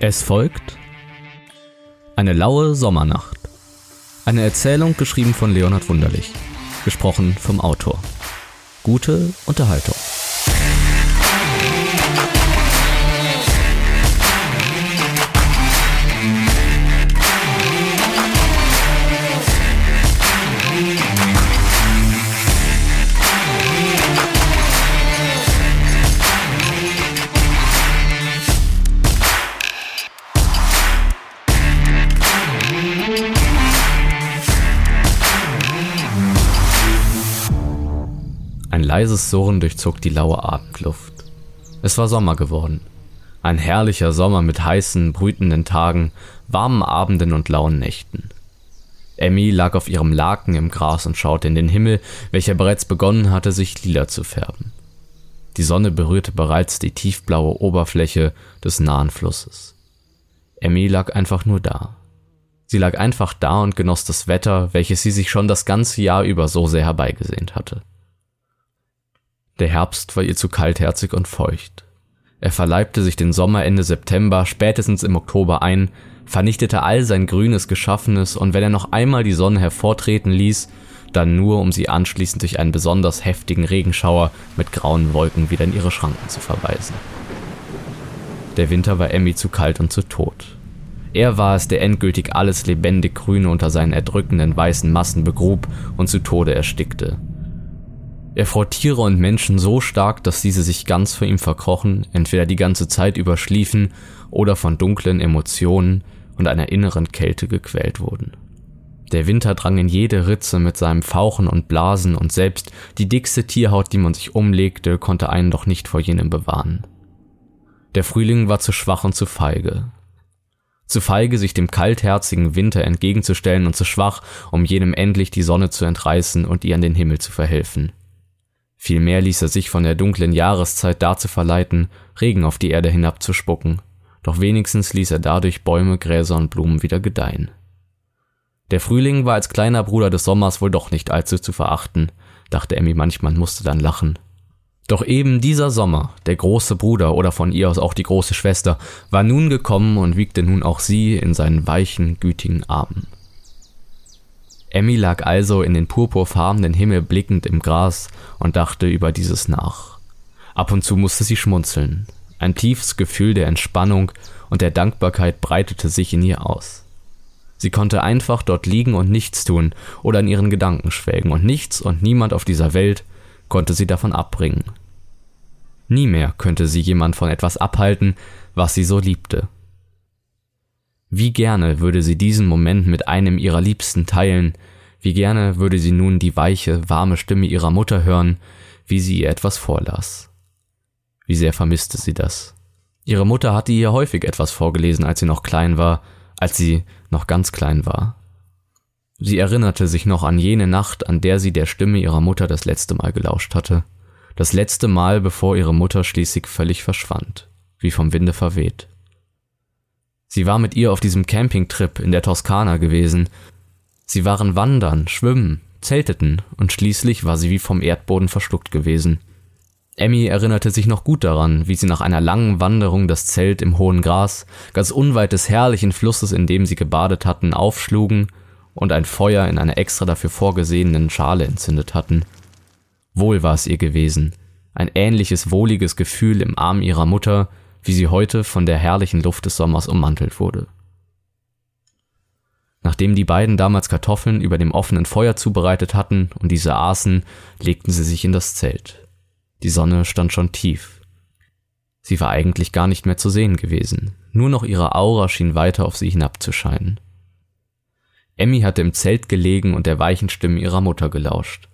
Es folgt eine laue Sommernacht. Eine Erzählung geschrieben von Leonhard Wunderlich, gesprochen vom Autor. Gute Unterhaltung. Leises Surren durchzog die laue Abendluft. Es war Sommer geworden. Ein herrlicher Sommer mit heißen, brütenden Tagen, warmen Abenden und lauen Nächten. Emmy lag auf ihrem Laken im Gras und schaute in den Himmel, welcher bereits begonnen hatte, sich lila zu färben. Die Sonne berührte bereits die tiefblaue Oberfläche des nahen Flusses. Emmy lag einfach nur da. Sie lag einfach da und genoss das Wetter, welches sie sich schon das ganze Jahr über so sehr herbeigesehnt hatte. Der Herbst war ihr zu kaltherzig und feucht. Er verleibte sich den Sommer Ende September, spätestens im Oktober ein, vernichtete all sein grünes Geschaffenes und wenn er noch einmal die Sonne hervortreten ließ, dann nur, um sie anschließend durch einen besonders heftigen Regenschauer mit grauen Wolken wieder in ihre Schranken zu verweisen. Der Winter war Emmy zu kalt und zu tot. Er war es, der endgültig alles lebendig Grüne unter seinen erdrückenden weißen Massen begrub und zu Tode erstickte. Er fror Tiere und Menschen so stark, dass diese sich ganz vor ihm verkrochen, entweder die ganze Zeit überschliefen oder von dunklen Emotionen und einer inneren Kälte gequält wurden. Der Winter drang in jede Ritze mit seinem Fauchen und Blasen und selbst die dickste Tierhaut, die man sich umlegte, konnte einen doch nicht vor jenem bewahren. Der Frühling war zu schwach und zu feige. Zu feige, sich dem kaltherzigen Winter entgegenzustellen und zu schwach, um jenem endlich die Sonne zu entreißen und ihr an den Himmel zu verhelfen. Vielmehr ließ er sich von der dunklen Jahreszeit dazu verleiten, Regen auf die Erde hinabzuspucken, doch wenigstens ließ er dadurch Bäume, Gräser und Blumen wieder gedeihen. Der Frühling war als kleiner Bruder des Sommers wohl doch nicht allzu zu verachten, dachte Emmy manchmal und musste dann lachen. Doch eben dieser Sommer, der große Bruder oder von ihr aus auch die große Schwester, war nun gekommen und wiegte nun auch sie in seinen weichen, gütigen Armen. Emmy lag also in den purpurfarbenen Himmel blickend im Gras und dachte über dieses nach. Ab und zu musste sie schmunzeln. Ein tiefes Gefühl der Entspannung und der Dankbarkeit breitete sich in ihr aus. Sie konnte einfach dort liegen und nichts tun oder in ihren Gedanken schwelgen, und nichts und niemand auf dieser Welt konnte sie davon abbringen. Nie mehr könnte sie jemand von etwas abhalten, was sie so liebte. Wie gerne würde sie diesen Moment mit einem ihrer Liebsten teilen, wie gerne würde sie nun die weiche, warme Stimme ihrer Mutter hören, wie sie ihr etwas vorlas. Wie sehr vermisste sie das. Ihre Mutter hatte ihr häufig etwas vorgelesen, als sie noch klein war, als sie noch ganz klein war. Sie erinnerte sich noch an jene Nacht, an der sie der Stimme ihrer Mutter das letzte Mal gelauscht hatte. Das letzte Mal, bevor ihre Mutter schließlich völlig verschwand, wie vom Winde verweht. Sie war mit ihr auf diesem Campingtrip in der Toskana gewesen. Sie waren wandern, schwimmen, zelteten und schließlich war sie wie vom Erdboden verschluckt gewesen. Emmy erinnerte sich noch gut daran, wie sie nach einer langen Wanderung das Zelt im hohen Gras, ganz unweit des herrlichen Flusses, in dem sie gebadet hatten, aufschlugen und ein Feuer in einer extra dafür vorgesehenen Schale entzündet hatten. Wohl war es ihr gewesen, ein ähnliches wohliges Gefühl im Arm ihrer Mutter, wie sie heute von der herrlichen Luft des Sommers ummantelt wurde. Nachdem die beiden damals Kartoffeln über dem offenen Feuer zubereitet hatten und diese aßen, legten sie sich in das Zelt. Die Sonne stand schon tief. Sie war eigentlich gar nicht mehr zu sehen gewesen, nur noch ihre Aura schien weiter auf sie hinabzuscheinen. Emmy hatte im Zelt gelegen und der weichen Stimme ihrer Mutter gelauscht.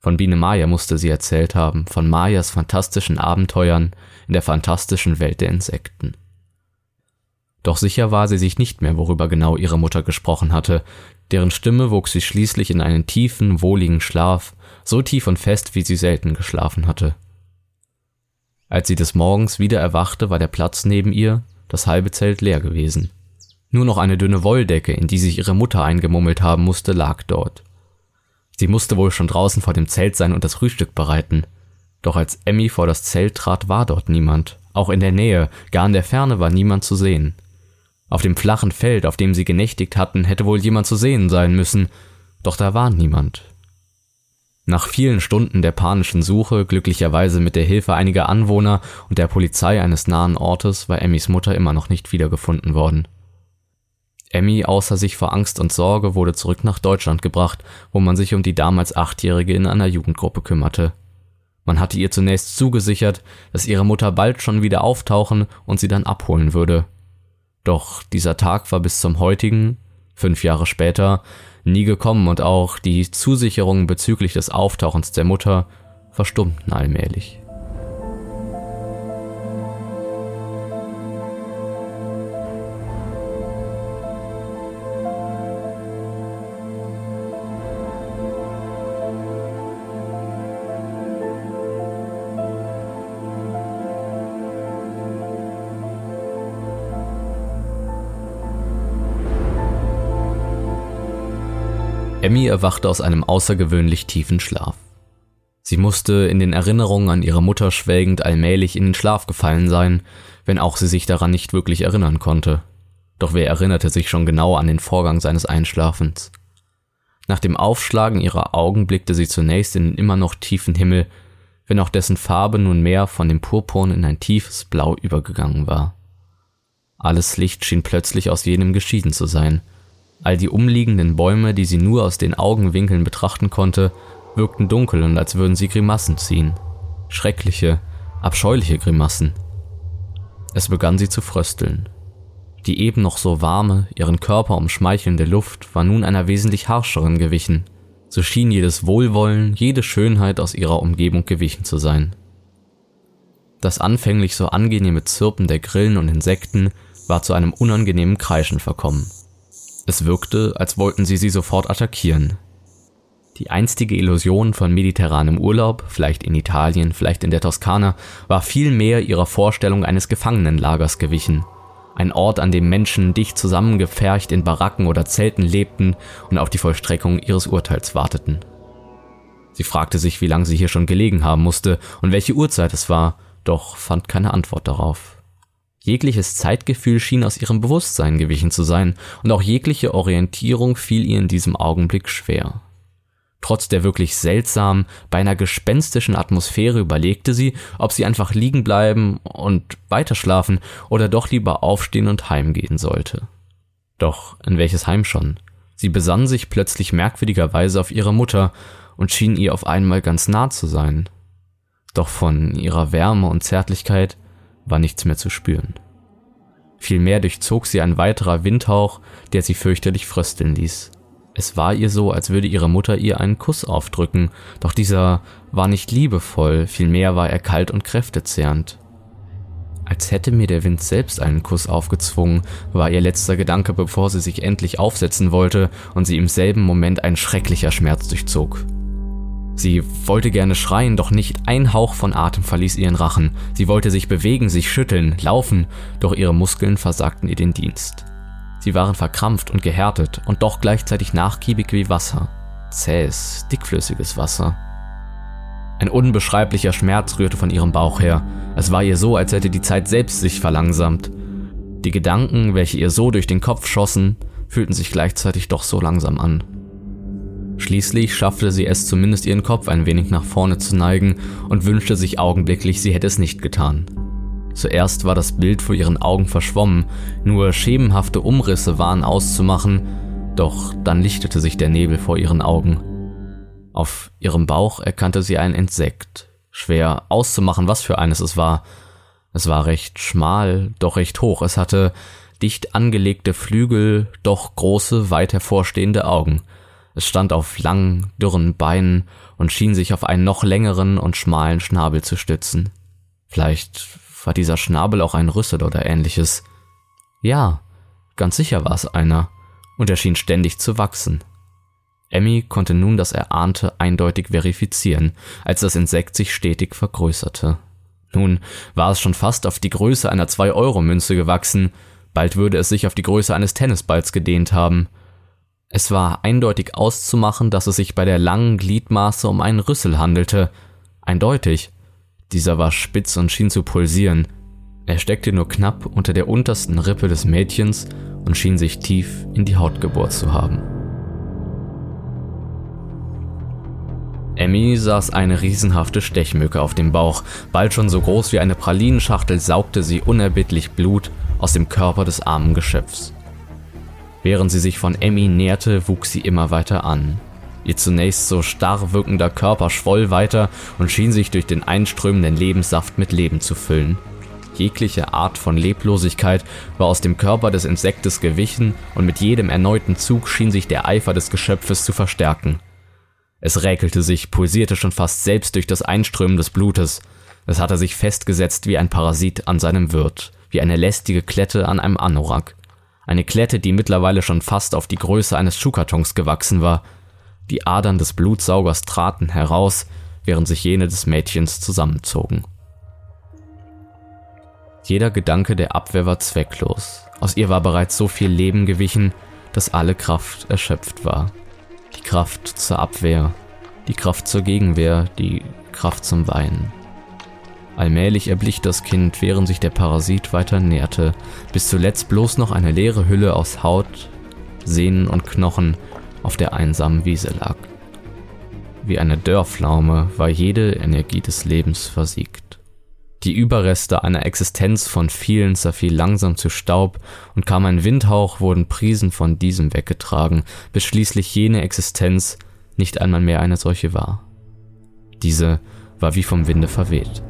Von Biene Maya musste sie erzählt haben, von Mayas fantastischen Abenteuern in der fantastischen Welt der Insekten. Doch sicher war sie sich nicht mehr, worüber genau ihre Mutter gesprochen hatte, deren Stimme wog sie schließlich in einen tiefen, wohligen Schlaf, so tief und fest, wie sie selten geschlafen hatte. Als sie des Morgens wieder erwachte, war der Platz neben ihr, das halbe Zelt leer gewesen. Nur noch eine dünne Wolldecke, in die sich ihre Mutter eingemummelt haben musste, lag dort. Sie musste wohl schon draußen vor dem Zelt sein und das Frühstück bereiten. Doch als Emmy vor das Zelt trat, war dort niemand, Auch in der Nähe, gar in der Ferne war niemand zu sehen. Auf dem flachen Feld, auf dem sie genächtigt hatten, hätte wohl jemand zu sehen sein müssen, doch da war niemand. Nach vielen Stunden der panischen Suche, glücklicherweise mit der Hilfe einiger Anwohner und der Polizei eines nahen Ortes, war Emmys Mutter immer noch nicht wiedergefunden worden. Emmy, außer sich vor Angst und Sorge, wurde zurück nach Deutschland gebracht, wo man sich um die damals Achtjährige in einer Jugendgruppe kümmerte. Man hatte ihr zunächst zugesichert, dass ihre Mutter bald schon wieder auftauchen und sie dann abholen würde. Doch dieser Tag war bis zum heutigen, fünf Jahre später, nie gekommen und auch die Zusicherungen bezüglich des Auftauchens der Mutter verstummten allmählich. Emmy erwachte aus einem außergewöhnlich tiefen Schlaf. Sie musste in den Erinnerungen an ihre Mutter schwelgend allmählich in den Schlaf gefallen sein, wenn auch sie sich daran nicht wirklich erinnern konnte. Doch wer erinnerte sich schon genau an den Vorgang seines Einschlafens? Nach dem Aufschlagen ihrer Augen blickte sie zunächst in den immer noch tiefen Himmel, wenn auch dessen Farbe nunmehr von dem Purpurn in ein tiefes Blau übergegangen war. Alles Licht schien plötzlich aus jenem geschieden zu sein – All die umliegenden Bäume, die sie nur aus den Augenwinkeln betrachten konnte, wirkten dunkel und als würden sie Grimassen ziehen. Schreckliche, abscheuliche Grimassen. Es begann sie zu frösteln. Die eben noch so warme, ihren Körper umschmeichelnde Luft war nun einer wesentlich harscheren gewichen. So schien jedes Wohlwollen, jede Schönheit aus ihrer Umgebung gewichen zu sein. Das anfänglich so angenehme Zirpen der Grillen und Insekten war zu einem unangenehmen Kreischen verkommen. Es wirkte, als wollten sie sie sofort attackieren. Die einstige Illusion von mediterranem Urlaub, vielleicht in Italien, vielleicht in der Toskana, war vielmehr ihrer Vorstellung eines Gefangenenlagers gewichen. Ein Ort, an dem Menschen dicht zusammengepfercht in Baracken oder Zelten lebten und auf die Vollstreckung ihres Urteils warteten. Sie fragte sich, wie lange sie hier schon gelegen haben musste und welche Uhrzeit es war, doch fand keine Antwort darauf. Jegliches Zeitgefühl schien aus ihrem Bewusstsein gewichen zu sein, und auch jegliche Orientierung fiel ihr in diesem Augenblick schwer. Trotz der wirklich seltsamen, beinahe gespenstischen Atmosphäre überlegte sie, ob sie einfach liegen bleiben und weiterschlafen oder doch lieber aufstehen und heimgehen sollte. Doch in welches Heim schon? Sie besann sich plötzlich merkwürdigerweise auf ihre Mutter und schien ihr auf einmal ganz nah zu sein. Doch von ihrer Wärme und Zärtlichkeit war nichts mehr zu spüren. Vielmehr durchzog sie ein weiterer Windhauch, der sie fürchterlich frösteln ließ. Es war ihr so, als würde ihre Mutter ihr einen Kuss aufdrücken, doch dieser war nicht liebevoll, vielmehr war er kalt und kräftezehrend. Als hätte mir der Wind selbst einen Kuss aufgezwungen, war ihr letzter Gedanke, bevor sie sich endlich aufsetzen wollte und sie im selben Moment ein schrecklicher Schmerz durchzog. Sie wollte gerne schreien, doch nicht ein Hauch von Atem verließ ihren Rachen. Sie wollte sich bewegen, sich schütteln, laufen, doch ihre Muskeln versagten ihr den Dienst. Sie waren verkrampft und gehärtet und doch gleichzeitig nachgiebig wie Wasser. Zähes, dickflüssiges Wasser. Ein unbeschreiblicher Schmerz rührte von ihrem Bauch her. Es war ihr so, als hätte die Zeit selbst sich verlangsamt. Die Gedanken, welche ihr so durch den Kopf schossen, fühlten sich gleichzeitig doch so langsam an. Schließlich schaffte sie es zumindest ihren Kopf ein wenig nach vorne zu neigen und wünschte sich augenblicklich, sie hätte es nicht getan. Zuerst war das Bild vor ihren Augen verschwommen, nur schemenhafte Umrisse waren auszumachen, doch dann lichtete sich der Nebel vor ihren Augen. Auf ihrem Bauch erkannte sie ein Insekt, schwer auszumachen, was für eines es war. Es war recht schmal, doch recht hoch, es hatte dicht angelegte Flügel, doch große, weit hervorstehende Augen – es stand auf langen, dürren Beinen und schien sich auf einen noch längeren und schmalen Schnabel zu stützen. Vielleicht war dieser Schnabel auch ein Rüssel oder ähnliches. Ja, ganz sicher war es einer, und er schien ständig zu wachsen. Emmy konnte nun das Erahnte eindeutig verifizieren, als das Insekt sich stetig vergrößerte. Nun war es schon fast auf die Größe einer 2-Euro-Münze gewachsen, bald würde es sich auf die Größe eines Tennisballs gedehnt haben, es war eindeutig auszumachen, dass es sich bei der langen Gliedmaße um einen Rüssel handelte. Eindeutig. Dieser war spitz und schien zu pulsieren. Er steckte nur knapp unter der untersten Rippe des Mädchens und schien sich tief in die Haut gebohrt zu haben. Emmy saß eine riesenhafte Stechmücke auf dem Bauch, bald schon so groß wie eine Pralinenschachtel saugte sie unerbittlich Blut aus dem Körper des armen Geschöpfs. Während sie sich von Emmy näherte, wuchs sie immer weiter an. Ihr zunächst so starr wirkender Körper schwoll weiter und schien sich durch den einströmenden Lebenssaft mit Leben zu füllen. Jegliche Art von Leblosigkeit war aus dem Körper des Insektes gewichen und mit jedem erneuten Zug schien sich der Eifer des Geschöpfes zu verstärken. Es räkelte sich, pulsierte schon fast selbst durch das Einströmen des Blutes. Es hatte sich festgesetzt wie ein Parasit an seinem Wirt, wie eine lästige Klette an einem Anorak. Eine Klette, die mittlerweile schon fast auf die Größe eines Schuhkartons gewachsen war. Die Adern des Blutsaugers traten heraus, während sich jene des Mädchens zusammenzogen. Jeder Gedanke der Abwehr war zwecklos. Aus ihr war bereits so viel Leben gewichen, dass alle Kraft erschöpft war. Die Kraft zur Abwehr, die Kraft zur Gegenwehr, die Kraft zum Weinen. Allmählich erblich das Kind, während sich der Parasit weiter näherte, bis zuletzt bloß noch eine leere Hülle aus Haut, Sehnen und Knochen auf der einsamen Wiese lag. Wie eine Dörrpflaume war jede Energie des Lebens versiegt. Die Überreste einer Existenz von vielen zerfiel langsam zu Staub, und kam ein Windhauch, wurden Prisen von diesem weggetragen, bis schließlich jene Existenz nicht einmal mehr eine solche war. Diese war wie vom Winde verweht.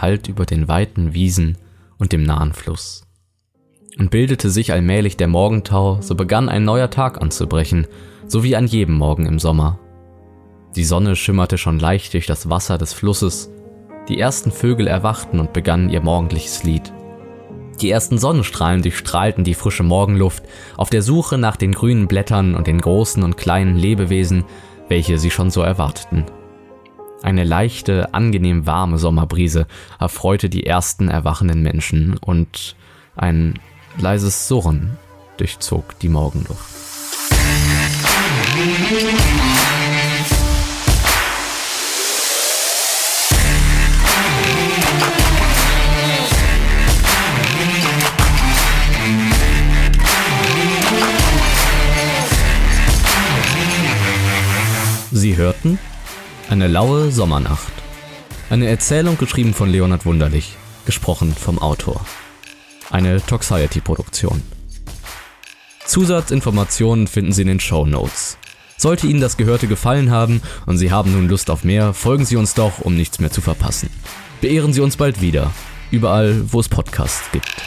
Kalt über den weiten Wiesen und dem nahen Fluss. Und bildete sich allmählich der Morgentau, so begann ein neuer Tag anzubrechen, so wie an jedem Morgen im Sommer. Die Sonne schimmerte schon leicht durch das Wasser des Flusses, die ersten Vögel erwachten und begannen ihr morgendliches Lied. Die ersten Sonnenstrahlen durchstrahlten die frische Morgenluft auf der Suche nach den grünen Blättern und den großen und kleinen Lebewesen, welche sie schon so erwarteten. Eine leichte, angenehm warme Sommerbrise erfreute die ersten erwachenden Menschen und ein leises Surren durchzog die Morgenluft. Eine laue Sommernacht. Eine Erzählung geschrieben von Leonard Wunderlich, gesprochen vom Autor. Eine Toxiety-Produktion. Zusatzinformationen finden Sie in den Show Notes. Sollte Ihnen das Gehörte gefallen haben und Sie haben nun Lust auf mehr, folgen Sie uns doch, um nichts mehr zu verpassen. Beehren Sie uns bald wieder, überall, wo es Podcasts gibt.